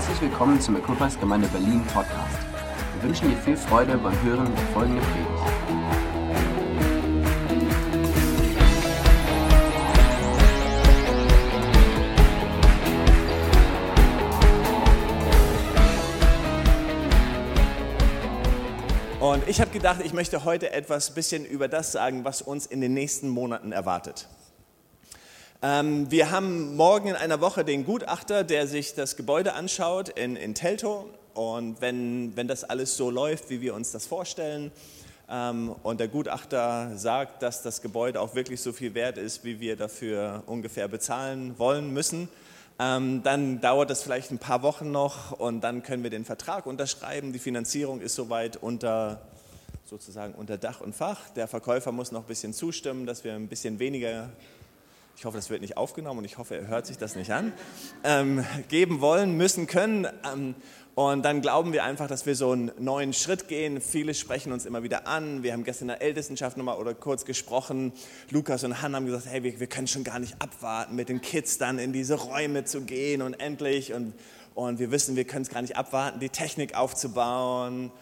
Herzlich willkommen zum Equippers Gemeinde Berlin Podcast. Wir wünschen dir viel Freude beim Hören der folgenden Predigt. Und ich habe gedacht, ich möchte heute etwas bisschen über das sagen, was uns in den nächsten Monaten erwartet. Ähm, wir haben morgen in einer Woche den Gutachter, der sich das Gebäude anschaut in, in Teltow. Und wenn, wenn das alles so läuft, wie wir uns das vorstellen, ähm, und der Gutachter sagt, dass das Gebäude auch wirklich so viel wert ist, wie wir dafür ungefähr bezahlen wollen müssen, ähm, dann dauert das vielleicht ein paar Wochen noch und dann können wir den Vertrag unterschreiben. Die Finanzierung ist soweit unter sozusagen unter Dach und Fach. Der Verkäufer muss noch ein bisschen zustimmen, dass wir ein bisschen weniger ich hoffe, das wird nicht aufgenommen und ich hoffe, er hört sich das nicht an, ähm, geben wollen, müssen, können. Ähm, und dann glauben wir einfach, dass wir so einen neuen Schritt gehen. Viele sprechen uns immer wieder an. Wir haben gestern in der Ältestenschaft nochmal oder kurz gesprochen. Lukas und Hannah haben gesagt, hey, wir, wir können schon gar nicht abwarten, mit den Kids dann in diese Räume zu gehen und endlich. Und, und wir wissen, wir können es gar nicht abwarten, die Technik aufzubauen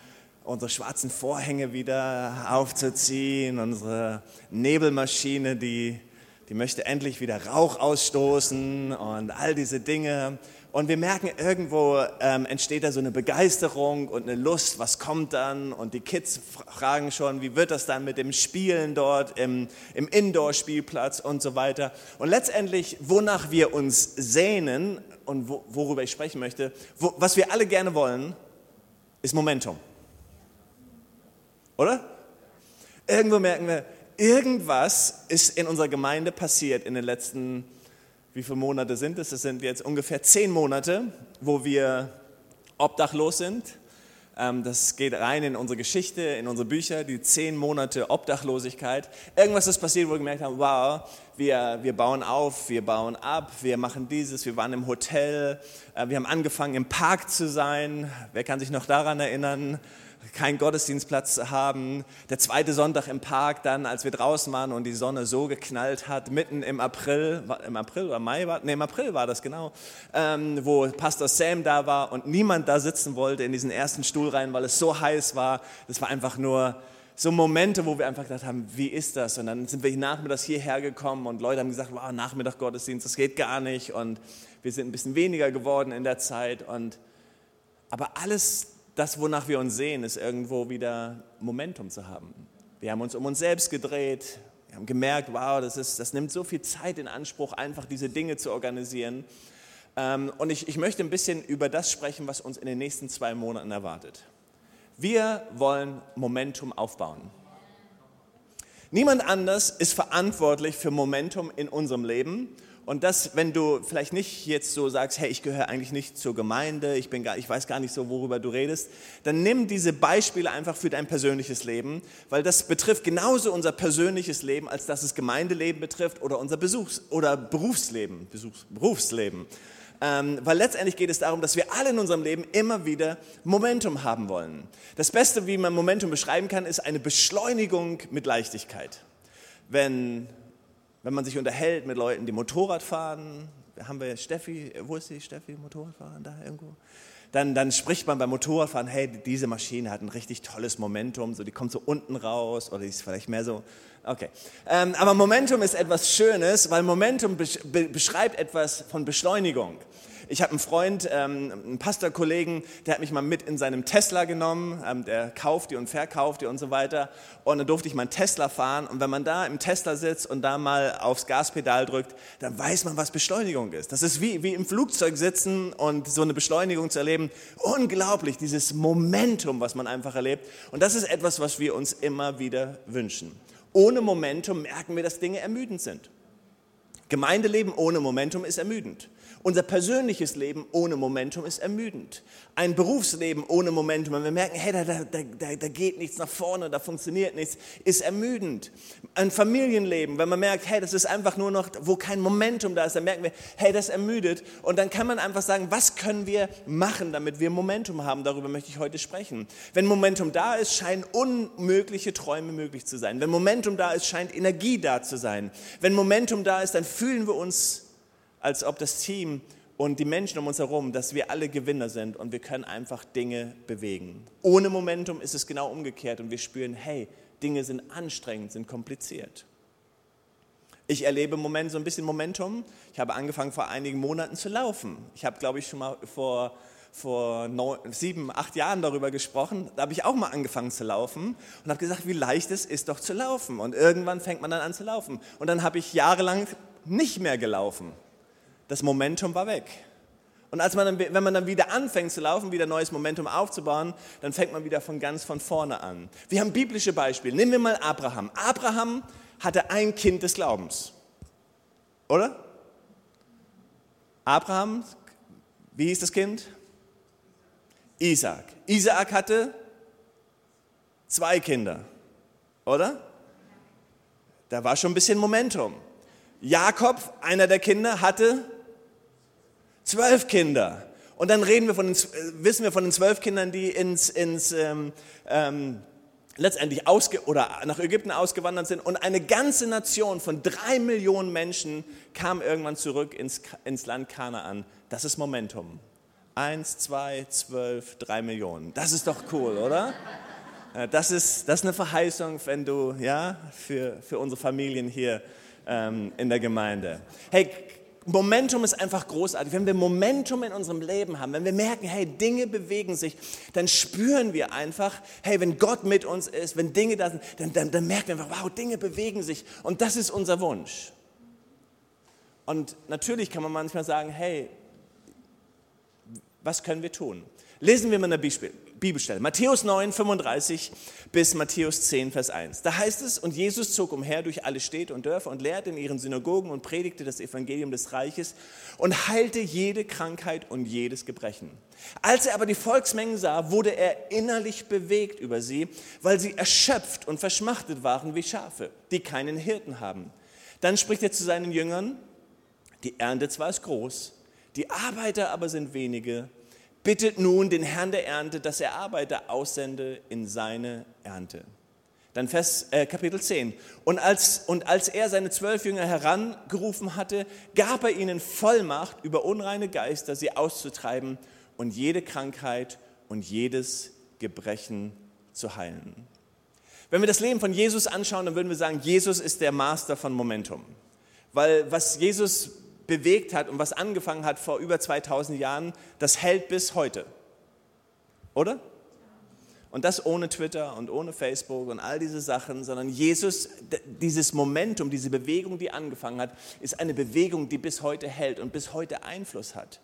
unsere schwarzen Vorhänge wieder aufzuziehen, unsere Nebelmaschine, die die möchte endlich wieder Rauch ausstoßen und all diese Dinge. Und wir merken, irgendwo ähm, entsteht da so eine Begeisterung und eine Lust, was kommt dann? Und die Kids fragen schon, wie wird das dann mit dem Spielen dort im, im Indoor-Spielplatz und so weiter. Und letztendlich, wonach wir uns sehnen und wo, worüber ich sprechen möchte, wo, was wir alle gerne wollen, ist Momentum. Oder? Irgendwo merken wir, irgendwas ist in unserer Gemeinde passiert in den letzten, wie viele Monate sind es? Es sind jetzt ungefähr zehn Monate, wo wir obdachlos sind. Ähm, das geht rein in unsere Geschichte, in unsere Bücher, die zehn Monate Obdachlosigkeit. Irgendwas ist passiert, wo wir gemerkt haben, wow, wir, wir bauen auf, wir bauen ab, wir machen dieses, wir waren im Hotel, äh, wir haben angefangen im Park zu sein. Wer kann sich noch daran erinnern? Keinen Gottesdienstplatz haben. Der zweite Sonntag im Park dann, als wir draußen waren und die Sonne so geknallt hat, mitten im April, im April oder Mai war, nee, im April war das genau, ähm, wo Pastor Sam da war und niemand da sitzen wollte in diesen ersten Stuhl rein, weil es so heiß war. Das war einfach nur so Momente, wo wir einfach gedacht haben, wie ist das? Und dann sind wir nachmittags hierher gekommen und Leute haben gesagt, wow, Nachmittag Gottesdienst, das geht gar nicht. Und wir sind ein bisschen weniger geworden in der Zeit. Und, aber alles das, wonach wir uns sehen, ist irgendwo wieder Momentum zu haben. Wir haben uns um uns selbst gedreht, wir haben gemerkt, wow, das, ist, das nimmt so viel Zeit in Anspruch, einfach diese Dinge zu organisieren. Ähm, und ich, ich möchte ein bisschen über das sprechen, was uns in den nächsten zwei Monaten erwartet. Wir wollen Momentum aufbauen. Niemand anders ist verantwortlich für Momentum in unserem Leben und das, wenn du vielleicht nicht jetzt so sagst, hey, ich gehöre eigentlich nicht zur Gemeinde, ich, bin gar, ich weiß gar nicht so, worüber du redest, dann nimm diese Beispiele einfach für dein persönliches Leben, weil das betrifft genauso unser persönliches Leben, als dass es Gemeindeleben betrifft oder unser Besuchs- oder Berufsleben. Besuchs Berufsleben. Ähm, weil letztendlich geht es darum, dass wir alle in unserem Leben immer wieder Momentum haben wollen. Das Beste, wie man Momentum beschreiben kann, ist eine Beschleunigung mit Leichtigkeit. Wenn wenn man sich unterhält mit Leuten, die Motorrad fahren, haben wir Steffi, wo ist die Steffi, Motorradfahren da irgendwo? Dann, dann spricht man beim Motorradfahren, hey, diese Maschine hat ein richtig tolles Momentum, so die kommt so unten raus oder die ist vielleicht mehr so, okay. Ähm, aber Momentum ist etwas Schönes, weil Momentum beschreibt etwas von Beschleunigung. Ich habe einen Freund, ähm, einen Pastorkollegen, der hat mich mal mit in seinem Tesla genommen, ähm, der kauft die und verkauft die und so weiter. Und dann durfte ich meinen Tesla fahren. Und wenn man da im Tesla sitzt und da mal aufs Gaspedal drückt, dann weiß man, was Beschleunigung ist. Das ist wie, wie im Flugzeug sitzen und so eine Beschleunigung zu erleben. Unglaublich, dieses Momentum, was man einfach erlebt. Und das ist etwas, was wir uns immer wieder wünschen. Ohne Momentum merken wir, dass Dinge ermüdend sind. Gemeindeleben ohne Momentum ist ermüdend. Unser persönliches Leben ohne Momentum ist ermüdend. Ein Berufsleben ohne Momentum, wenn wir merken, hey, da, da, da, da geht nichts nach vorne, da funktioniert nichts, ist ermüdend. Ein Familienleben, wenn man merkt, hey, das ist einfach nur noch, wo kein Momentum da ist, dann merken wir, hey, das ermüdet. Und dann kann man einfach sagen, was können wir machen, damit wir Momentum haben? Darüber möchte ich heute sprechen. Wenn Momentum da ist, scheinen unmögliche Träume möglich zu sein. Wenn Momentum da ist, scheint Energie da zu sein. Wenn Momentum da ist, dann fühlen wir uns als ob das Team und die Menschen um uns herum, dass wir alle Gewinner sind und wir können einfach Dinge bewegen. Ohne Momentum ist es genau umgekehrt und wir spüren, hey, Dinge sind anstrengend, sind kompliziert. Ich erlebe im Moment so ein bisschen Momentum. Ich habe angefangen vor einigen Monaten zu laufen. Ich habe, glaube ich, schon mal vor, vor neun, sieben, acht Jahren darüber gesprochen. Da habe ich auch mal angefangen zu laufen und habe gesagt, wie leicht es ist doch zu laufen. Und irgendwann fängt man dann an zu laufen. Und dann habe ich jahrelang nicht mehr gelaufen. Das Momentum war weg. Und als man dann, wenn man dann wieder anfängt zu laufen, wieder neues Momentum aufzubauen, dann fängt man wieder von ganz von vorne an. Wir haben biblische Beispiele. Nehmen wir mal Abraham. Abraham hatte ein Kind des Glaubens. Oder? Abraham, wie hieß das Kind? Isaac. Isaac hatte zwei Kinder. Oder? Da war schon ein bisschen Momentum. Jakob, einer der Kinder, hatte zwölf Kinder. Und dann reden wir von den, äh, wissen wir von den zwölf Kindern, die ins, ins ähm, ähm, letztendlich ausge oder nach Ägypten ausgewandert sind. Und eine ganze Nation von drei Millionen Menschen kam irgendwann zurück ins, ins Land Kanaan. Das ist Momentum. Eins, zwei, zwölf, drei Millionen. Das ist doch cool, oder? Äh, das ist, das ist eine Verheißung, wenn du, ja, für, für unsere Familien hier ähm, in der Gemeinde. Hey, Momentum ist einfach großartig. Wenn wir Momentum in unserem Leben haben, wenn wir merken, hey, Dinge bewegen sich, dann spüren wir einfach, hey, wenn Gott mit uns ist, wenn Dinge da sind, dann, dann, dann merken wir einfach, wow, Dinge bewegen sich. Und das ist unser Wunsch. Und natürlich kann man manchmal sagen, hey, was können wir tun? Lesen wir mal eine Bibelstelle. Matthäus 9, 35 bis Matthäus 10, Vers 1. Da heißt es, und Jesus zog umher durch alle Städte und Dörfer und lehrte in ihren Synagogen und predigte das Evangelium des Reiches und heilte jede Krankheit und jedes Gebrechen. Als er aber die Volksmengen sah, wurde er innerlich bewegt über sie, weil sie erschöpft und verschmachtet waren wie Schafe, die keinen Hirten haben. Dann spricht er zu seinen Jüngern, die Ernte zwar ist groß, die Arbeiter aber sind wenige bittet nun den Herrn der Ernte, dass er Arbeiter aussende in seine Ernte. Dann Vers, äh, Kapitel 10. Und als, und als er seine zwölf Jünger herangerufen hatte, gab er ihnen Vollmacht, über unreine Geister sie auszutreiben und jede Krankheit und jedes Gebrechen zu heilen. Wenn wir das Leben von Jesus anschauen, dann würden wir sagen, Jesus ist der Master von Momentum. Weil was Jesus bewegt hat und was angefangen hat vor über 2000 Jahren, das hält bis heute. Oder? Und das ohne Twitter und ohne Facebook und all diese Sachen, sondern Jesus, dieses Momentum, diese Bewegung, die angefangen hat, ist eine Bewegung, die bis heute hält und bis heute Einfluss hat.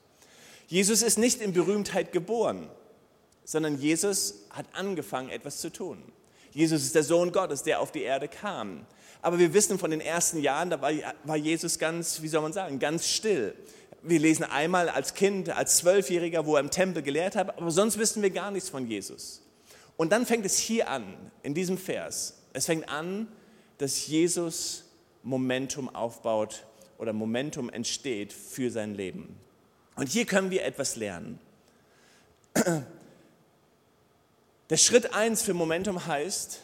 Jesus ist nicht in Berühmtheit geboren, sondern Jesus hat angefangen, etwas zu tun. Jesus ist der Sohn Gottes, der auf die Erde kam. Aber wir wissen von den ersten Jahren, da war, Jesus ganz, wie soll man sagen, ganz still. Wir lesen einmal als Kind, als Zwölfjähriger, wo er im Tempel gelehrt hat, aber sonst wissen wir gar nichts von Jesus. Und dann fängt es hier an, in diesem Vers. Es fängt an, dass Jesus Momentum aufbaut oder Momentum entsteht für sein Leben. Und hier können wir etwas lernen. Der Schritt eins für Momentum heißt,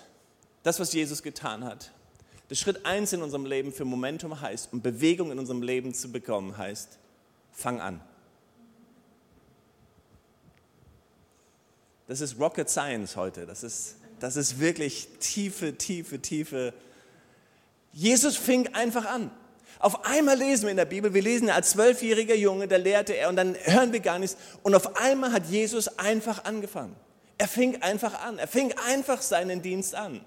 das, was Jesus getan hat. Der Schritt eins in unserem Leben für Momentum heißt, um Bewegung in unserem Leben zu bekommen, heißt, fang an. Das ist Rocket Science heute. Das ist, das ist wirklich tiefe, tiefe, tiefe. Jesus fing einfach an. Auf einmal lesen wir in der Bibel, wir lesen als zwölfjähriger Junge, da lehrte er und dann hören wir gar nichts. Und auf einmal hat Jesus einfach angefangen. Er fing einfach an. Er fing einfach seinen Dienst an.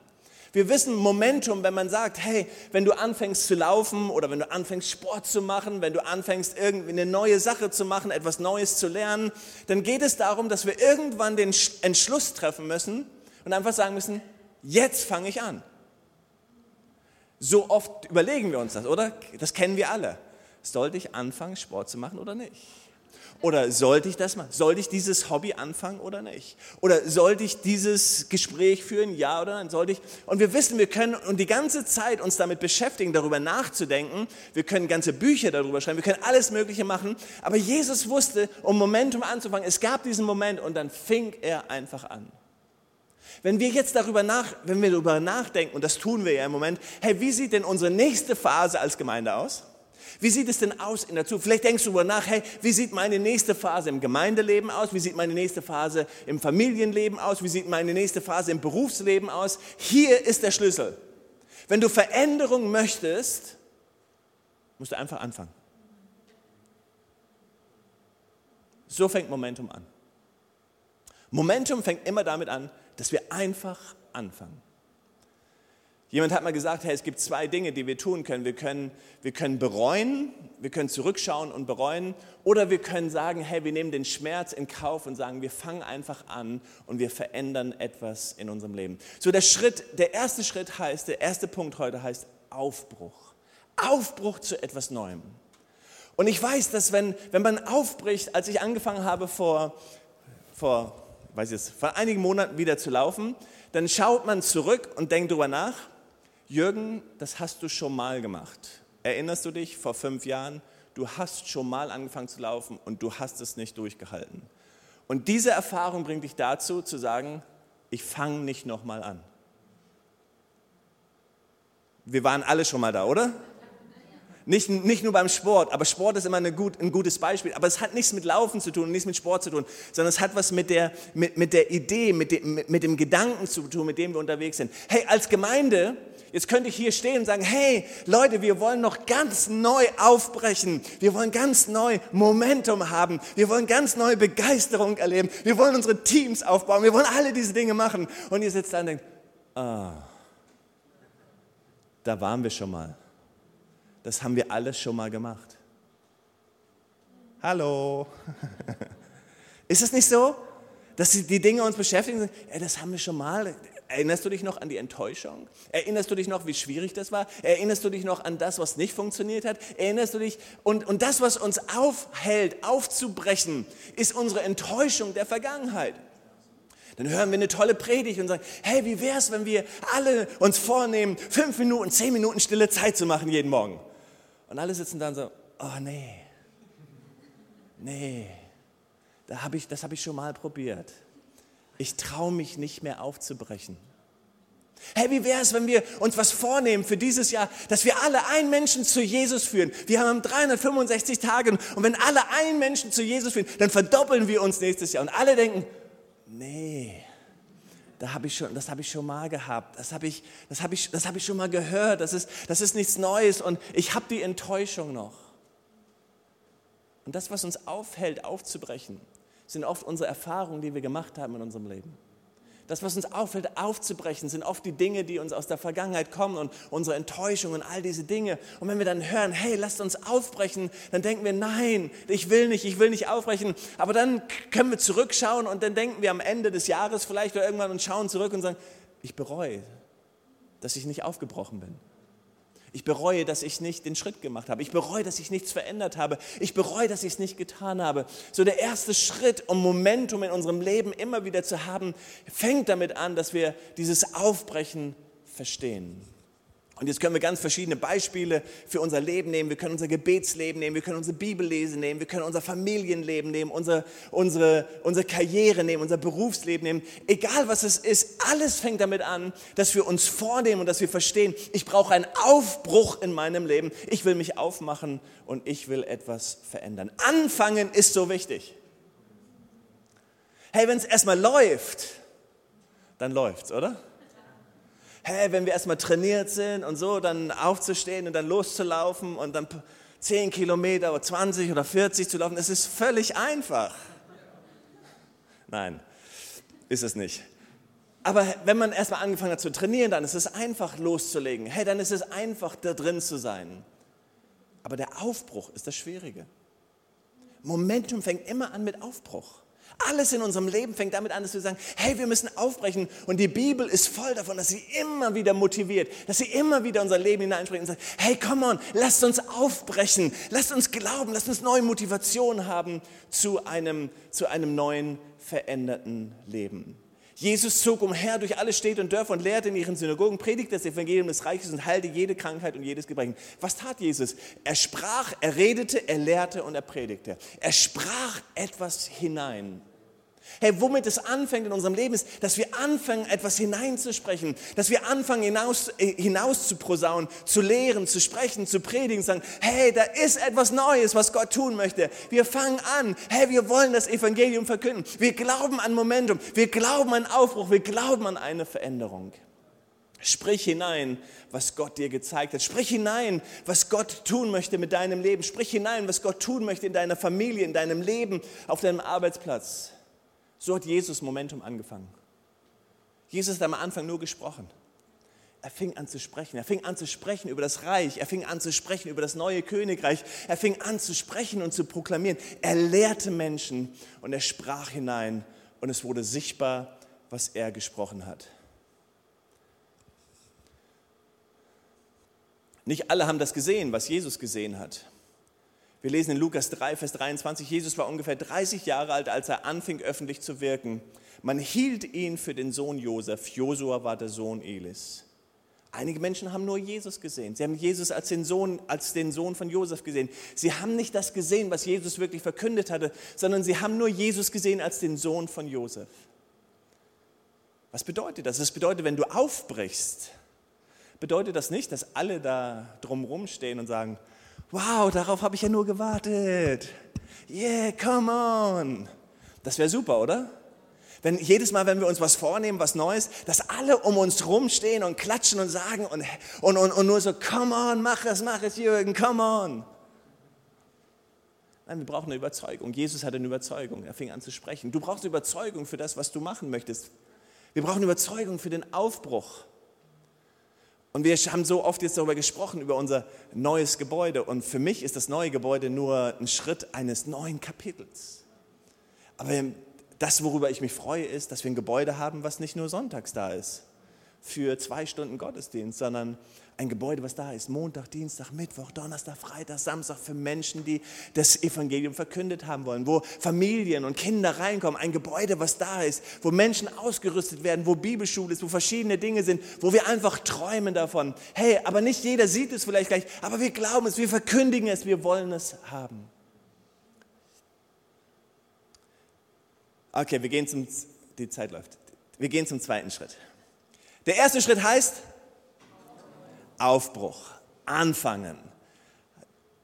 Wir wissen Momentum, wenn man sagt, hey, wenn du anfängst zu laufen oder wenn du anfängst Sport zu machen, wenn du anfängst irgendwie eine neue Sache zu machen, etwas Neues zu lernen, dann geht es darum, dass wir irgendwann den Entschluss treffen müssen und einfach sagen müssen, jetzt fange ich an. So oft überlegen wir uns das, oder? Das kennen wir alle. Sollte ich anfangen, Sport zu machen oder nicht? Oder sollte ich das machen? Sollte ich dieses Hobby anfangen oder nicht? Oder sollte ich dieses Gespräch führen? Ja oder nein? Sollte ich? Und wir wissen, wir können und die ganze Zeit uns damit beschäftigen, darüber nachzudenken. Wir können ganze Bücher darüber schreiben. Wir können alles Mögliche machen. Aber Jesus wusste, um Momentum anzufangen, es gab diesen Moment und dann fing er einfach an. Wenn wir jetzt darüber nach, wenn wir darüber nachdenken, und das tun wir ja im Moment, hey, wie sieht denn unsere nächste Phase als Gemeinde aus? Wie sieht es denn aus in der Zukunft? Vielleicht denkst du darüber nach, hey, wie sieht meine nächste Phase im Gemeindeleben aus? Wie sieht meine nächste Phase im Familienleben aus? Wie sieht meine nächste Phase im Berufsleben aus? Hier ist der Schlüssel. Wenn du Veränderung möchtest, musst du einfach anfangen. So fängt Momentum an. Momentum fängt immer damit an, dass wir einfach anfangen. Jemand hat mal gesagt, hey, es gibt zwei Dinge, die wir tun können. Wir können, wir können bereuen, wir können zurückschauen und bereuen, oder wir können sagen, hey, wir nehmen den Schmerz in Kauf und sagen, wir fangen einfach an und wir verändern etwas in unserem Leben. So der Schritt, der erste Schritt heißt, der erste Punkt heute heißt Aufbruch. Aufbruch zu etwas Neuem. Und ich weiß, dass wenn, wenn man aufbricht, als ich angefangen habe vor, vor, weiß ich es, vor einigen Monaten wieder zu laufen, dann schaut man zurück und denkt darüber nach, Jürgen, das hast du schon mal gemacht. Erinnerst du dich vor fünf Jahren? Du hast schon mal angefangen zu laufen und du hast es nicht durchgehalten. Und diese Erfahrung bringt dich dazu zu sagen, ich fange nicht nochmal an. Wir waren alle schon mal da, oder? Nicht, nicht nur beim Sport, aber Sport ist immer gut, ein gutes Beispiel. Aber es hat nichts mit Laufen zu tun, nichts mit Sport zu tun, sondern es hat was mit der, mit, mit der Idee, mit dem, mit dem Gedanken zu tun, mit dem wir unterwegs sind. Hey, als Gemeinde, jetzt könnte ich hier stehen und sagen, hey Leute, wir wollen noch ganz neu aufbrechen. Wir wollen ganz neu Momentum haben. Wir wollen ganz neue Begeisterung erleben. Wir wollen unsere Teams aufbauen. Wir wollen alle diese Dinge machen. Und ihr sitzt da und denkt, ah, da waren wir schon mal das haben wir alles schon mal gemacht. Hallo. Ist es nicht so, dass die Dinge uns beschäftigen? Ey, das haben wir schon mal. Erinnerst du dich noch an die Enttäuschung? Erinnerst du dich noch, wie schwierig das war? Erinnerst du dich noch an das, was nicht funktioniert hat? Erinnerst du dich? Und, und das, was uns aufhält, aufzubrechen, ist unsere Enttäuschung der Vergangenheit. Dann hören wir eine tolle Predigt und sagen, hey, wie wäre es, wenn wir alle uns vornehmen, fünf Minuten, zehn Minuten stille Zeit zu machen jeden Morgen? Und alle sitzen da und so, oh nee, nee, da hab ich, das habe ich schon mal probiert. Ich traue mich nicht mehr aufzubrechen. Hey, wie wäre es, wenn wir uns was vornehmen für dieses Jahr, dass wir alle einen Menschen zu Jesus führen? Wir haben 365 Tage und wenn alle einen Menschen zu Jesus führen, dann verdoppeln wir uns nächstes Jahr. Und alle denken, nee, da hab ich schon, das habe ich schon mal gehabt, das habe ich, das hab ich, das hab ich schon mal gehört, das ist, das ist nichts Neues und ich habe die Enttäuschung noch. Und das, was uns aufhält, aufzubrechen, sind oft unsere Erfahrungen, die wir gemacht haben in unserem Leben. Das, was uns auffällt, aufzubrechen, sind oft die Dinge, die uns aus der Vergangenheit kommen und unsere Enttäuschung und all diese Dinge. Und wenn wir dann hören, hey, lasst uns aufbrechen, dann denken wir, nein, ich will nicht, ich will nicht aufbrechen. Aber dann können wir zurückschauen und dann denken wir am Ende des Jahres vielleicht oder irgendwann und schauen zurück und sagen, ich bereue, dass ich nicht aufgebrochen bin. Ich bereue, dass ich nicht den Schritt gemacht habe. Ich bereue, dass ich nichts verändert habe. Ich bereue, dass ich es nicht getan habe. So der erste Schritt, um Momentum in unserem Leben immer wieder zu haben, fängt damit an, dass wir dieses Aufbrechen verstehen. Und jetzt können wir ganz verschiedene Beispiele für unser Leben nehmen. Wir können unser Gebetsleben nehmen, wir können unsere Bibellesen nehmen, wir können unser Familienleben nehmen, unsere, unsere, unsere Karriere nehmen, unser Berufsleben nehmen. Egal was es ist, alles fängt damit an, dass wir uns vornehmen und dass wir verstehen, ich brauche einen Aufbruch in meinem Leben. Ich will mich aufmachen und ich will etwas verändern. Anfangen ist so wichtig. Hey, wenn es erstmal läuft, dann läuft's, oder? Hey, wenn wir erstmal trainiert sind und so, dann aufzustehen und dann loszulaufen und dann 10 Kilometer oder 20 oder 40 zu laufen, das ist völlig einfach. Nein, ist es nicht. Aber wenn man erstmal angefangen hat zu trainieren, dann ist es einfach loszulegen. Hey, dann ist es einfach da drin zu sein. Aber der Aufbruch ist das Schwierige. Momentum fängt immer an mit Aufbruch. Alles in unserem Leben fängt damit an, dass wir sagen, hey, wir müssen aufbrechen. Und die Bibel ist voll davon, dass sie immer wieder motiviert, dass sie immer wieder unser Leben hineinspricht und sagt, hey, come on, lasst uns aufbrechen, lasst uns glauben, lasst uns neue Motivation haben zu einem, zu einem neuen, veränderten Leben. Jesus zog umher durch alle Städte und Dörfer und lehrte in ihren Synagogen, predigte das Evangelium des Reiches und heilte jede Krankheit und jedes Gebrechen. Was tat Jesus? Er sprach, er redete, er lehrte und er predigte. Er sprach etwas hinein. Hey, womit es anfängt in unserem Leben ist, dass wir anfangen, etwas hineinzusprechen, dass wir anfangen, hinaus, äh, hinaus zu prosaunen, zu lehren, zu sprechen, zu predigen, sagen, hey, da ist etwas Neues, was Gott tun möchte. Wir fangen an, hey, wir wollen das Evangelium verkünden. Wir glauben an Momentum, wir glauben an Aufbruch, wir glauben an eine Veränderung. Sprich hinein, was Gott dir gezeigt hat. Sprich hinein, was Gott tun möchte mit deinem Leben. Sprich hinein, was Gott tun möchte in deiner Familie, in deinem Leben, auf deinem Arbeitsplatz. So hat Jesus Momentum angefangen. Jesus hat am Anfang nur gesprochen. Er fing an zu sprechen. Er fing an zu sprechen über das Reich. Er fing an zu sprechen über das neue Königreich. Er fing an zu sprechen und zu proklamieren. Er lehrte Menschen und er sprach hinein und es wurde sichtbar, was er gesprochen hat. Nicht alle haben das gesehen, was Jesus gesehen hat. Wir lesen in Lukas 3, Vers 23, Jesus war ungefähr 30 Jahre alt, als er anfing öffentlich zu wirken. Man hielt ihn für den Sohn Josef. Josua war der Sohn Elis. Einige Menschen haben nur Jesus gesehen. Sie haben Jesus als den, Sohn, als den Sohn von Josef gesehen. Sie haben nicht das gesehen, was Jesus wirklich verkündet hatte, sondern sie haben nur Jesus gesehen als den Sohn von Josef. Was bedeutet das? Das bedeutet, wenn du aufbrichst, bedeutet das nicht, dass alle da drumherum stehen und sagen, wow, darauf habe ich ja nur gewartet. Yeah, come on. Das wäre super, oder? Wenn jedes Mal, wenn wir uns was vornehmen, was Neues, dass alle um uns rumstehen und klatschen und sagen und, und, und, und nur so, come on, mach es, mach es, Jürgen, come on. Nein, wir brauchen eine Überzeugung. Jesus hatte eine Überzeugung. Er fing an zu sprechen. Du brauchst Überzeugung für das, was du machen möchtest. Wir brauchen Überzeugung für den Aufbruch. Und wir haben so oft jetzt darüber gesprochen, über unser neues Gebäude. Und für mich ist das neue Gebäude nur ein Schritt eines neuen Kapitels. Aber das, worüber ich mich freue, ist, dass wir ein Gebäude haben, was nicht nur sonntags da ist, für zwei Stunden Gottesdienst, sondern ein Gebäude, was da ist, Montag, Dienstag, Mittwoch, Donnerstag, Freitag, Samstag für Menschen, die das Evangelium verkündet haben wollen, wo Familien und Kinder reinkommen, ein Gebäude, was da ist, wo Menschen ausgerüstet werden, wo Bibelschule ist, wo verschiedene Dinge sind, wo wir einfach träumen davon. Hey, aber nicht jeder sieht es vielleicht gleich, aber wir glauben es, wir verkündigen es, wir wollen es haben. Okay, wir gehen zum, die Zeit läuft. Wir gehen zum zweiten Schritt. Der erste Schritt heißt, Aufbruch, anfangen.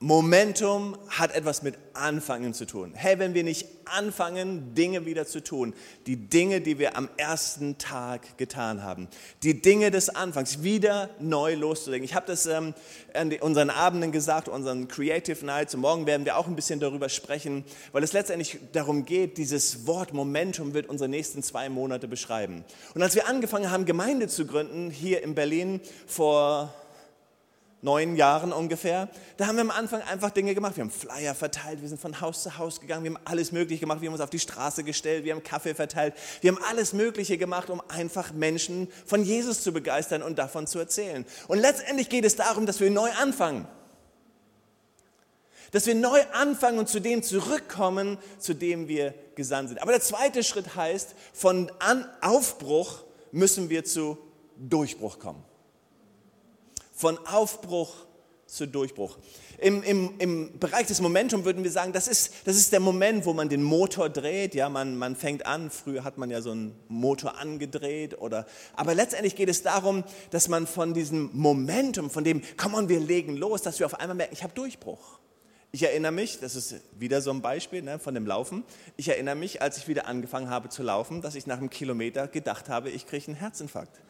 Momentum hat etwas mit Anfangen zu tun. Hey, wenn wir nicht anfangen, Dinge wieder zu tun, die Dinge, die wir am ersten Tag getan haben, die Dinge des Anfangs, wieder neu loszulegen. Ich habe das ähm, an unseren Abenden gesagt, unseren Creative Nights und morgen werden wir auch ein bisschen darüber sprechen, weil es letztendlich darum geht, dieses Wort Momentum wird unsere nächsten zwei Monate beschreiben. Und als wir angefangen haben, Gemeinde zu gründen, hier in Berlin vor neun Jahren ungefähr, da haben wir am Anfang einfach Dinge gemacht. Wir haben Flyer verteilt, wir sind von Haus zu Haus gegangen, wir haben alles Mögliche gemacht, wir haben uns auf die Straße gestellt, wir haben Kaffee verteilt, wir haben alles Mögliche gemacht, um einfach Menschen von Jesus zu begeistern und davon zu erzählen. Und letztendlich geht es darum, dass wir neu anfangen. Dass wir neu anfangen und zu dem zurückkommen, zu dem wir gesandt sind. Aber der zweite Schritt heißt, von Aufbruch müssen wir zu Durchbruch kommen von Aufbruch zu Durchbruch. Im, im, Im Bereich des Momentum würden wir sagen, das ist, das ist der Moment, wo man den Motor dreht. Ja, man, man fängt an, früher hat man ja so einen Motor angedreht. Oder, aber letztendlich geht es darum, dass man von diesem Momentum, von dem, komm on, wir legen los, dass wir auf einmal merken, ich habe Durchbruch. Ich erinnere mich, das ist wieder so ein Beispiel ne, von dem Laufen, ich erinnere mich, als ich wieder angefangen habe zu laufen, dass ich nach einem Kilometer gedacht habe, ich kriege einen Herzinfarkt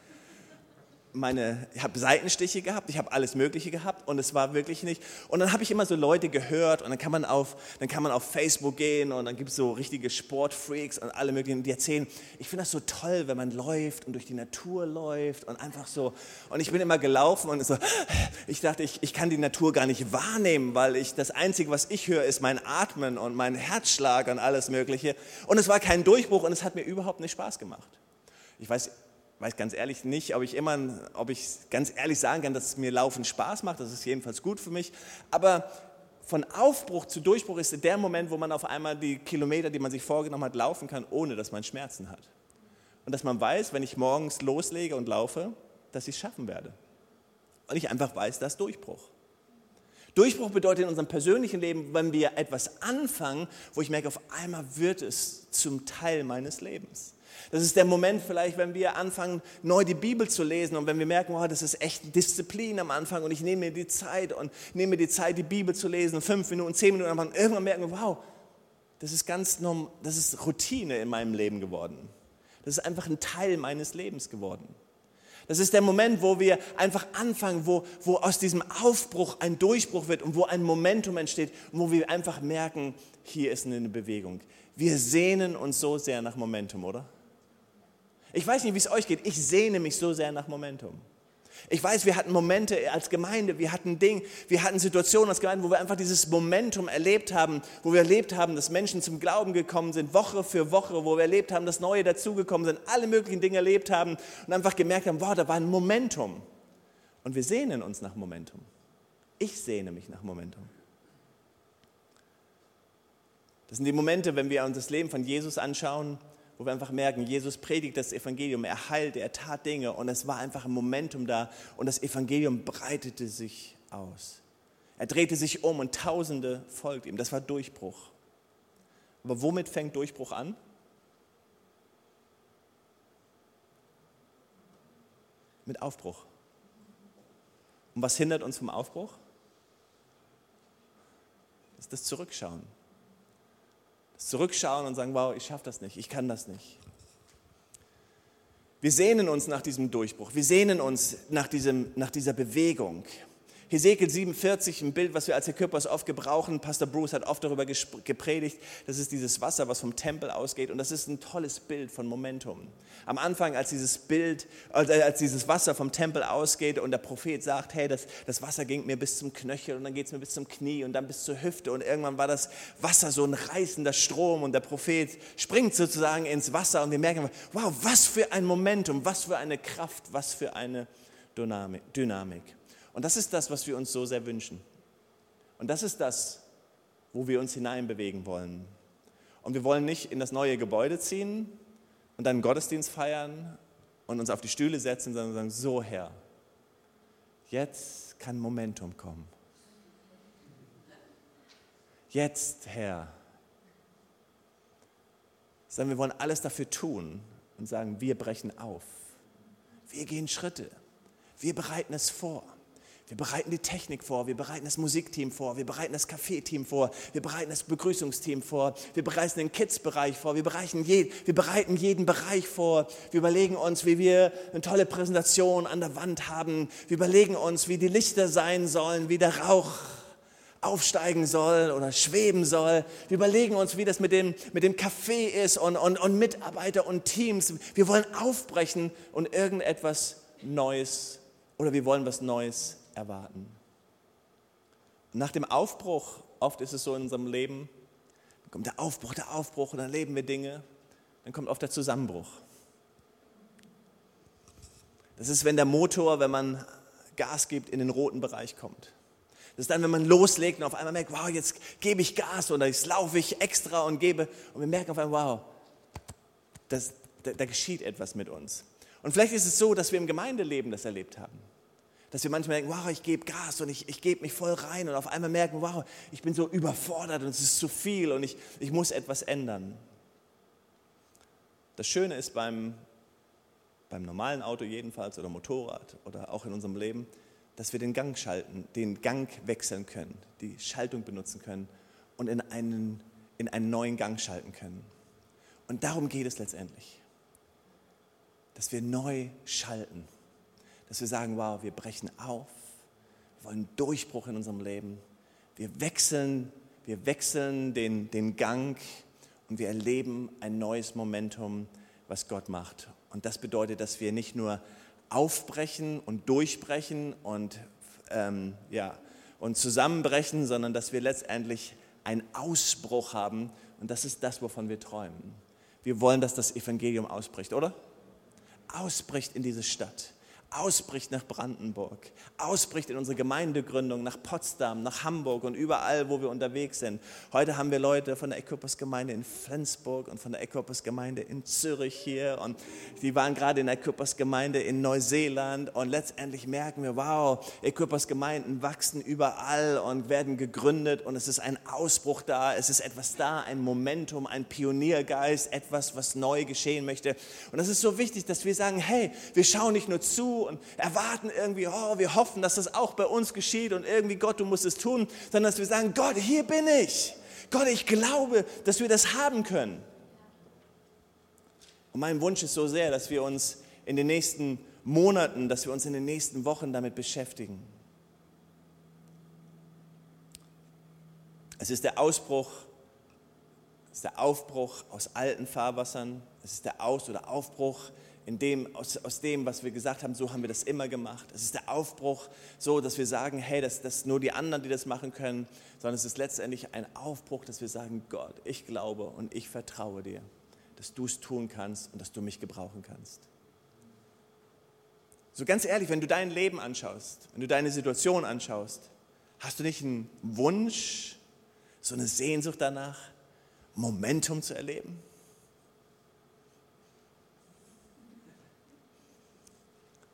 meine, ich habe Seitenstiche gehabt, ich habe alles Mögliche gehabt und es war wirklich nicht. Und dann habe ich immer so Leute gehört und dann kann man auf, dann kann man auf Facebook gehen und dann gibt es so richtige Sportfreaks und alle möglichen, die erzählen, ich finde das so toll, wenn man läuft und durch die Natur läuft und einfach so. Und ich bin immer gelaufen und so, ich dachte, ich, ich kann die Natur gar nicht wahrnehmen, weil ich das Einzige, was ich höre, ist mein Atmen und mein Herzschlag und alles Mögliche. Und es war kein Durchbruch und es hat mir überhaupt nicht Spaß gemacht. Ich weiß, weiß ganz ehrlich nicht, ob ich immer, ob ich ganz ehrlich sagen kann, dass es mir Laufen Spaß macht. Das ist jedenfalls gut für mich. Aber von Aufbruch zu Durchbruch ist der Moment, wo man auf einmal die Kilometer, die man sich vorgenommen hat, laufen kann, ohne dass man Schmerzen hat. Und dass man weiß, wenn ich morgens loslege und laufe, dass ich es schaffen werde. Und ich einfach weiß, das ist Durchbruch. Durchbruch bedeutet in unserem persönlichen Leben, wenn wir etwas anfangen, wo ich merke, auf einmal wird es zum Teil meines Lebens. Das ist der Moment vielleicht, wenn wir anfangen, neu die Bibel zu lesen und wenn wir merken, oh, das ist echt Disziplin am Anfang und ich nehme mir die Zeit und nehme mir die Zeit, die Bibel zu lesen, fünf Minuten, zehn Minuten, und irgendwann merken wir, wow, das ist ganz normal, das ist Routine in meinem Leben geworden. Das ist einfach ein Teil meines Lebens geworden. Das ist der Moment, wo wir einfach anfangen, wo, wo aus diesem Aufbruch ein Durchbruch wird und wo ein Momentum entsteht wo wir einfach merken, hier ist eine Bewegung. Wir sehnen uns so sehr nach Momentum, oder? Ich weiß nicht, wie es euch geht. Ich sehne mich so sehr nach Momentum. Ich weiß, wir hatten Momente als Gemeinde, wir hatten Ding, wir hatten Situationen als Gemeinde, wo wir einfach dieses Momentum erlebt haben, wo wir erlebt haben, dass Menschen zum Glauben gekommen sind, Woche für Woche, wo wir erlebt haben, dass Neue dazugekommen sind, alle möglichen Dinge erlebt haben und einfach gemerkt haben, wow, da war ein Momentum. Und wir sehnen uns nach Momentum. Ich sehne mich nach Momentum. Das sind die Momente, wenn wir uns das Leben von Jesus anschauen, wo wir einfach merken, Jesus predigt das Evangelium, er heilt, er tat Dinge und es war einfach ein Momentum da und das Evangelium breitete sich aus. Er drehte sich um und Tausende folgten ihm. Das war Durchbruch. Aber womit fängt Durchbruch an? Mit Aufbruch. Und was hindert uns vom Aufbruch? Das ist das Zurückschauen. Zurückschauen und sagen, wow, ich schaffe das nicht, ich kann das nicht. Wir sehnen uns nach diesem Durchbruch, wir sehnen uns nach, diesem, nach dieser Bewegung. Hesekiel 47, ein Bild, was wir als Körpers oft gebrauchen. Pastor Bruce hat oft darüber gepredigt. Das ist dieses Wasser, was vom Tempel ausgeht. Und das ist ein tolles Bild von Momentum. Am Anfang, als dieses Bild, äh, als dieses Wasser vom Tempel ausgeht und der Prophet sagt, hey, das, das Wasser ging mir bis zum Knöchel und dann geht es mir bis zum Knie und dann bis zur Hüfte. Und irgendwann war das Wasser so ein reißender Strom und der Prophet springt sozusagen ins Wasser und wir merken, wow, was für ein Momentum, was für eine Kraft, was für eine Dynamik. Und das ist das, was wir uns so sehr wünschen. Und das ist das, wo wir uns hineinbewegen wollen. Und wir wollen nicht in das neue Gebäude ziehen und dann Gottesdienst feiern und uns auf die Stühle setzen, sondern sagen, so Herr, jetzt kann Momentum kommen. Jetzt, Herr. Sondern wir wollen alles dafür tun und sagen, wir brechen auf. Wir gehen Schritte. Wir bereiten es vor. Wir bereiten die Technik vor, wir bereiten das Musikteam vor, wir bereiten das Café-Team vor, wir bereiten das Begrüßungsteam vor, wir bereiten den Kids-Bereich vor, wir bereiten, je, wir bereiten jeden Bereich vor, wir überlegen uns, wie wir eine tolle Präsentation an der Wand haben, wir überlegen uns, wie die Lichter sein sollen, wie der Rauch aufsteigen soll oder schweben soll. Wir überlegen uns, wie das mit dem, mit dem Café ist und, und, und Mitarbeiter und Teams. Wir wollen aufbrechen und irgendetwas Neues oder wir wollen was Neues erwarten. nach dem Aufbruch, oft ist es so in unserem Leben, kommt der Aufbruch, der Aufbruch und dann erleben wir Dinge, dann kommt oft der Zusammenbruch. Das ist, wenn der Motor, wenn man Gas gibt, in den roten Bereich kommt. Das ist dann, wenn man loslegt und auf einmal merkt, wow, jetzt gebe ich Gas oder jetzt laufe ich extra und gebe. Und wir merken auf einmal, wow, das, da, da geschieht etwas mit uns. Und vielleicht ist es so, dass wir im Gemeindeleben das erlebt haben dass wir manchmal denken, wow, ich gebe Gas und ich, ich gebe mich voll rein und auf einmal merken, wow, ich bin so überfordert und es ist zu viel und ich, ich muss etwas ändern. Das Schöne ist beim, beim normalen Auto jedenfalls oder Motorrad oder auch in unserem Leben, dass wir den Gang schalten, den Gang wechseln können, die Schaltung benutzen können und in einen, in einen neuen Gang schalten können. Und darum geht es letztendlich, dass wir neu schalten dass wir sagen, wow, wir brechen auf, wir wollen Durchbruch in unserem Leben, wir wechseln, wir wechseln den, den Gang und wir erleben ein neues Momentum, was Gott macht. Und das bedeutet, dass wir nicht nur aufbrechen und durchbrechen und, ähm, ja, und zusammenbrechen, sondern dass wir letztendlich einen Ausbruch haben. Und das ist das, wovon wir träumen. Wir wollen, dass das Evangelium ausbricht, oder? Ausbricht in diese Stadt ausbricht nach Brandenburg, ausbricht in unsere Gemeindegründung, nach Potsdam, nach Hamburg und überall, wo wir unterwegs sind. Heute haben wir Leute von der Equippers-Gemeinde in Flensburg und von der Equippers-Gemeinde in Zürich hier und die waren gerade in der Equippers-Gemeinde in Neuseeland und letztendlich merken wir, wow, Equippers-Gemeinden wachsen überall und werden gegründet und es ist ein Ausbruch da, es ist etwas da, ein Momentum, ein Pioniergeist, etwas, was neu geschehen möchte. Und das ist so wichtig, dass wir sagen, hey, wir schauen nicht nur zu, und erwarten irgendwie, oh, wir hoffen, dass das auch bei uns geschieht und irgendwie, Gott, du musst es tun, sondern dass wir sagen, Gott, hier bin ich. Gott, ich glaube, dass wir das haben können. Und mein Wunsch ist so sehr, dass wir uns in den nächsten Monaten, dass wir uns in den nächsten Wochen damit beschäftigen. Es ist der Ausbruch, es ist der Aufbruch aus alten Fahrwassern, es ist der Aus- oder Aufbruch in dem, aus, aus dem, was wir gesagt haben, so haben wir das immer gemacht. Es ist der Aufbruch, so dass wir sagen, hey, das, das nur die anderen, die das machen können, sondern es ist letztendlich ein Aufbruch, dass wir sagen, Gott, ich glaube und ich vertraue dir, dass du es tun kannst und dass du mich gebrauchen kannst. So ganz ehrlich, wenn du dein Leben anschaust, wenn du deine Situation anschaust, hast du nicht einen Wunsch, so eine Sehnsucht danach, Momentum zu erleben?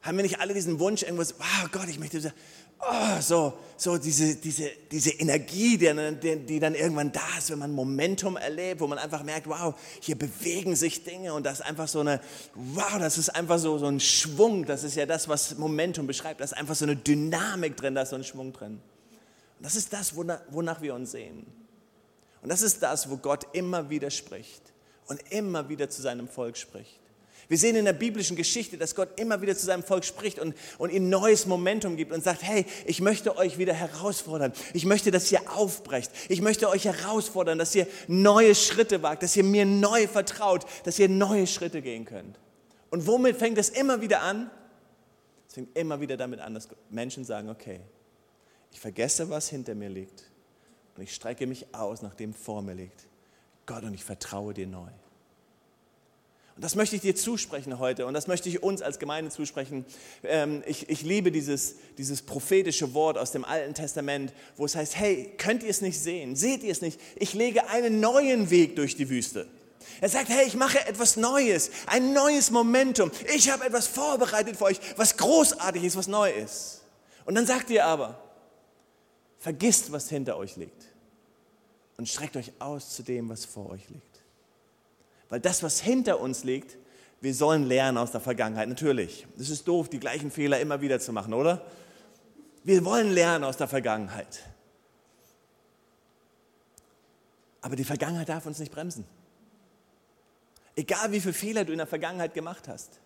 Haben wir nicht alle diesen Wunsch, irgendwas, wow Gott, ich möchte oh, so, so diese, diese, diese Energie, die, die dann irgendwann da ist, wenn man Momentum erlebt, wo man einfach merkt, wow, hier bewegen sich Dinge und das ist einfach so eine, wow, das ist einfach so, so ein Schwung, das ist ja das, was Momentum beschreibt, da ist einfach so eine Dynamik drin, da ist so ein Schwung drin. Und das ist das, wonach wir uns sehen. Und das ist das, wo Gott immer wieder spricht und immer wieder zu seinem Volk spricht. Wir sehen in der biblischen Geschichte, dass Gott immer wieder zu seinem Volk spricht und, und ihnen neues Momentum gibt und sagt, hey, ich möchte euch wieder herausfordern. Ich möchte, dass ihr aufbrecht. Ich möchte euch herausfordern, dass ihr neue Schritte wagt, dass ihr mir neu vertraut, dass ihr neue Schritte gehen könnt. Und womit fängt es immer wieder an? Es fängt immer wieder damit an, dass Menschen sagen, okay, ich vergesse, was hinter mir liegt und ich strecke mich aus nach dem vor mir liegt. Gott, und ich vertraue dir neu. Und das möchte ich dir zusprechen heute und das möchte ich uns als Gemeinde zusprechen. Ähm, ich, ich liebe dieses, dieses prophetische Wort aus dem Alten Testament, wo es heißt, hey, könnt ihr es nicht sehen? Seht ihr es nicht? Ich lege einen neuen Weg durch die Wüste. Er sagt, hey, ich mache etwas Neues, ein neues Momentum. Ich habe etwas vorbereitet für euch, was großartig ist, was neu ist. Und dann sagt ihr aber, vergisst, was hinter euch liegt und streckt euch aus zu dem, was vor euch liegt. Weil das, was hinter uns liegt, wir sollen lernen aus der Vergangenheit. Natürlich, es ist doof, die gleichen Fehler immer wieder zu machen, oder? Wir wollen lernen aus der Vergangenheit. Aber die Vergangenheit darf uns nicht bremsen. Egal wie viele Fehler du in der Vergangenheit gemacht hast,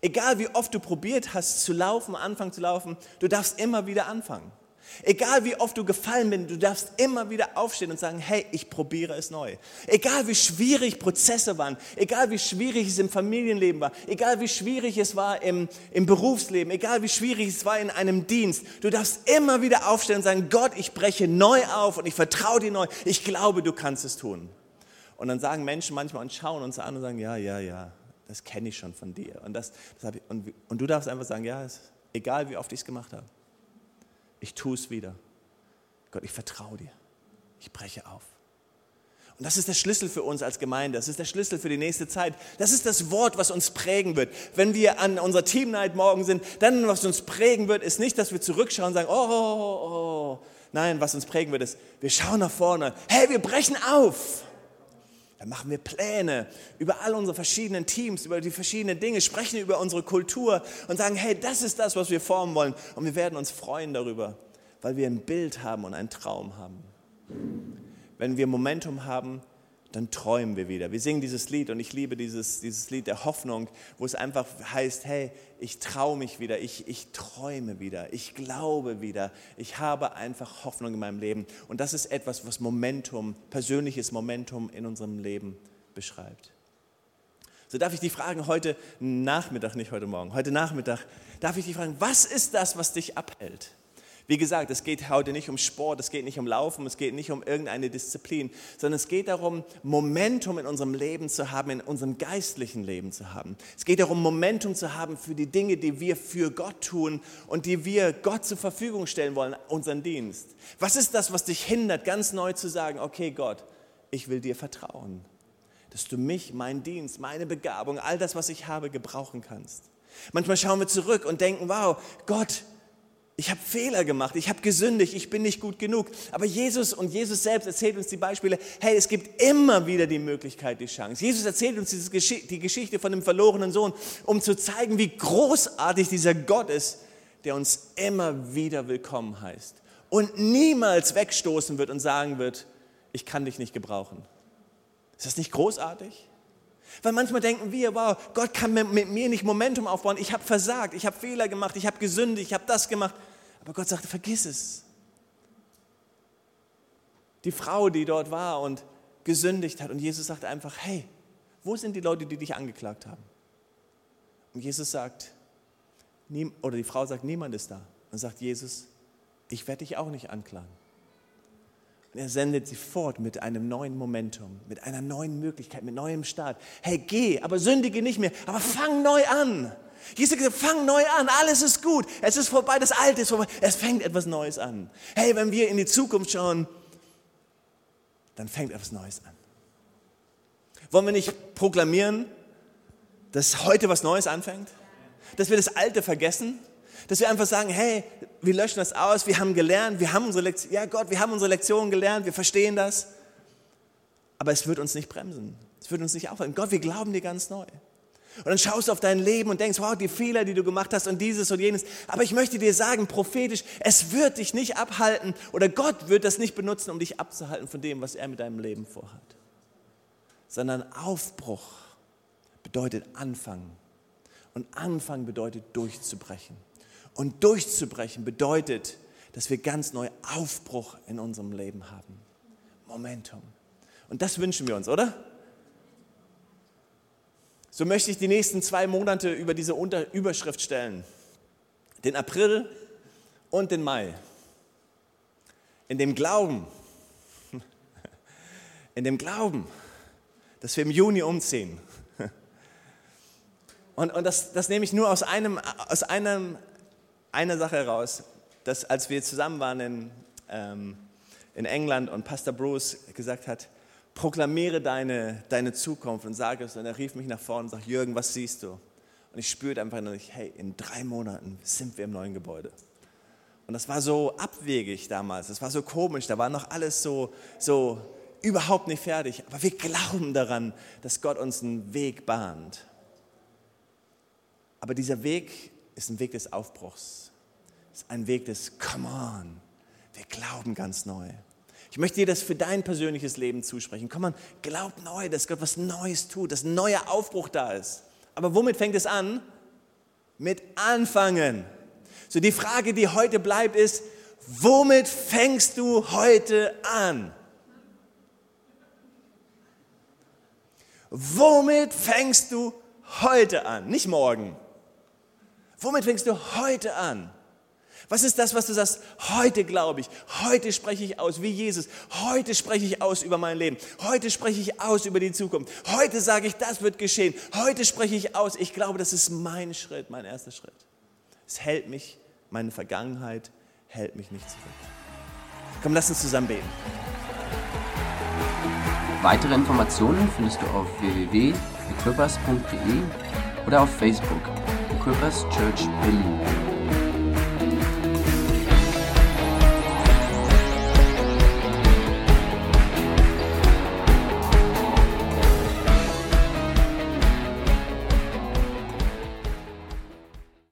egal wie oft du probiert hast zu laufen, anfangen zu laufen, du darfst immer wieder anfangen. Egal wie oft du gefallen bist, du darfst immer wieder aufstehen und sagen, hey, ich probiere es neu. Egal wie schwierig Prozesse waren, egal wie schwierig es im Familienleben war, egal wie schwierig es war im, im Berufsleben, egal wie schwierig es war in einem Dienst, du darfst immer wieder aufstehen und sagen, Gott, ich breche neu auf und ich vertraue dir neu. Ich glaube, du kannst es tun. Und dann sagen Menschen manchmal und schauen uns an und sagen, ja, ja, ja, das kenne ich schon von dir. Und, das, das ich, und, und du darfst einfach sagen, ja, egal wie oft ich es gemacht habe ich tue es wieder. Gott, ich vertraue dir. Ich breche auf. Und das ist der Schlüssel für uns als Gemeinde. Das ist der Schlüssel für die nächste Zeit. Das ist das Wort, was uns prägen wird. Wenn wir an unserer Team Night morgen sind, dann was uns prägen wird, ist nicht, dass wir zurückschauen und sagen, oh, oh, oh. Nein, was uns prägen wird, ist, wir schauen nach vorne. Hey, wir brechen auf. Dann machen wir Pläne über all unsere verschiedenen Teams, über die verschiedenen Dinge, sprechen über unsere Kultur und sagen, hey, das ist das, was wir formen wollen. Und wir werden uns freuen darüber, weil wir ein Bild haben und einen Traum haben. Wenn wir Momentum haben, dann träumen wir wieder. Wir singen dieses Lied und ich liebe dieses, dieses Lied der Hoffnung, wo es einfach heißt, hey, ich traue mich wieder, ich, ich träume wieder, ich glaube wieder, ich habe einfach Hoffnung in meinem Leben. Und das ist etwas, was Momentum, persönliches Momentum in unserem Leben beschreibt. So darf ich die fragen heute Nachmittag, nicht heute Morgen, heute Nachmittag, darf ich die fragen, was ist das, was dich abhält? Wie gesagt, es geht heute nicht um Sport, es geht nicht um Laufen, es geht nicht um irgendeine Disziplin, sondern es geht darum, Momentum in unserem Leben zu haben, in unserem geistlichen Leben zu haben. Es geht darum, Momentum zu haben für die Dinge, die wir für Gott tun und die wir Gott zur Verfügung stellen wollen, unseren Dienst. Was ist das, was dich hindert, ganz neu zu sagen, okay Gott, ich will dir vertrauen, dass du mich, meinen Dienst, meine Begabung, all das, was ich habe, gebrauchen kannst. Manchmal schauen wir zurück und denken, wow, Gott, ich habe Fehler gemacht, ich habe gesündigt, ich bin nicht gut genug. Aber Jesus und Jesus selbst erzählt uns die Beispiele, hey, es gibt immer wieder die Möglichkeit, die Chance. Jesus erzählt uns die Geschichte von dem verlorenen Sohn, um zu zeigen, wie großartig dieser Gott ist, der uns immer wieder willkommen heißt und niemals wegstoßen wird und sagen wird, ich kann dich nicht gebrauchen. Ist das nicht großartig? Weil manchmal denken wir, wow, Gott kann mit mir nicht Momentum aufbauen. Ich habe versagt, ich habe Fehler gemacht, ich habe gesündigt, ich habe das gemacht. Aber Gott sagte, vergiss es. Die Frau, die dort war und gesündigt hat. Und Jesus sagte einfach, hey, wo sind die Leute, die dich angeklagt haben? Und Jesus sagt, oder die Frau sagt, niemand ist da. Und sagt Jesus, ich werde dich auch nicht anklagen. Und er sendet sie fort mit einem neuen Momentum, mit einer neuen Möglichkeit, mit neuem Start. Hey, geh, aber sündige nicht mehr, aber fang neu an. Jesus sagt, fang neu an, alles ist gut, es ist vorbei, das Alte ist vorbei, es fängt etwas Neues an. Hey, wenn wir in die Zukunft schauen, dann fängt etwas Neues an. Wollen wir nicht proklamieren, dass heute was Neues anfängt? Dass wir das Alte vergessen? Dass wir einfach sagen, hey, wir löschen das aus, wir haben gelernt, wir haben unsere Lektion, ja Gott, wir haben unsere Lektionen gelernt, wir verstehen das. Aber es wird uns nicht bremsen. Es wird uns nicht aufhalten. Gott, wir glauben dir ganz neu. Und dann schaust du auf dein Leben und denkst, wow, die Fehler, die du gemacht hast und dieses und jenes. Aber ich möchte dir sagen, prophetisch, es wird dich nicht abhalten oder Gott wird das nicht benutzen, um dich abzuhalten von dem, was er mit deinem Leben vorhat. Sondern Aufbruch bedeutet Anfangen. Und Anfangen bedeutet durchzubrechen. Und durchzubrechen bedeutet, dass wir ganz neu Aufbruch in unserem Leben haben. Momentum. Und das wünschen wir uns, oder? So möchte ich die nächsten zwei Monate über diese Unter Überschrift stellen. Den April und den Mai. In dem Glauben, in dem Glauben, dass wir im Juni umziehen. Und, und das, das nehme ich nur aus, einem, aus einem, einer Sache heraus, dass als wir zusammen waren in, ähm, in England und Pastor Bruce gesagt hat, proklamiere deine, deine Zukunft und sage es. Und er rief mich nach vorne und sagt, Jürgen, was siehst du? Und ich spürte einfach nur, hey, in drei Monaten sind wir im neuen Gebäude. Und das war so abwegig damals, das war so komisch, da war noch alles so, so überhaupt nicht fertig. Aber wir glauben daran, dass Gott uns einen Weg bahnt. Aber dieser Weg ist ein Weg des Aufbruchs, ist ein Weg des Come on. Wir glauben ganz neu. Ich möchte dir das für dein persönliches Leben zusprechen. Komm mal, glaub neu, dass Gott was Neues tut, dass ein neuer Aufbruch da ist. Aber womit fängt es an? Mit Anfangen. So die Frage, die heute bleibt, ist, womit fängst du heute an? Womit fängst du heute an? Nicht morgen. Womit fängst du heute an? Was ist das, was du sagst? Heute glaube ich, heute spreche ich aus wie Jesus, heute spreche ich aus über mein Leben, heute spreche ich aus über die Zukunft, heute sage ich, das wird geschehen, heute spreche ich aus. Ich glaube, das ist mein Schritt, mein erster Schritt. Es hält mich, meine Vergangenheit hält mich nicht zurück. Komm, lass uns zusammen beten. Weitere Informationen findest du auf www.equippers.de oder auf Facebook, Equippers Church Berlin.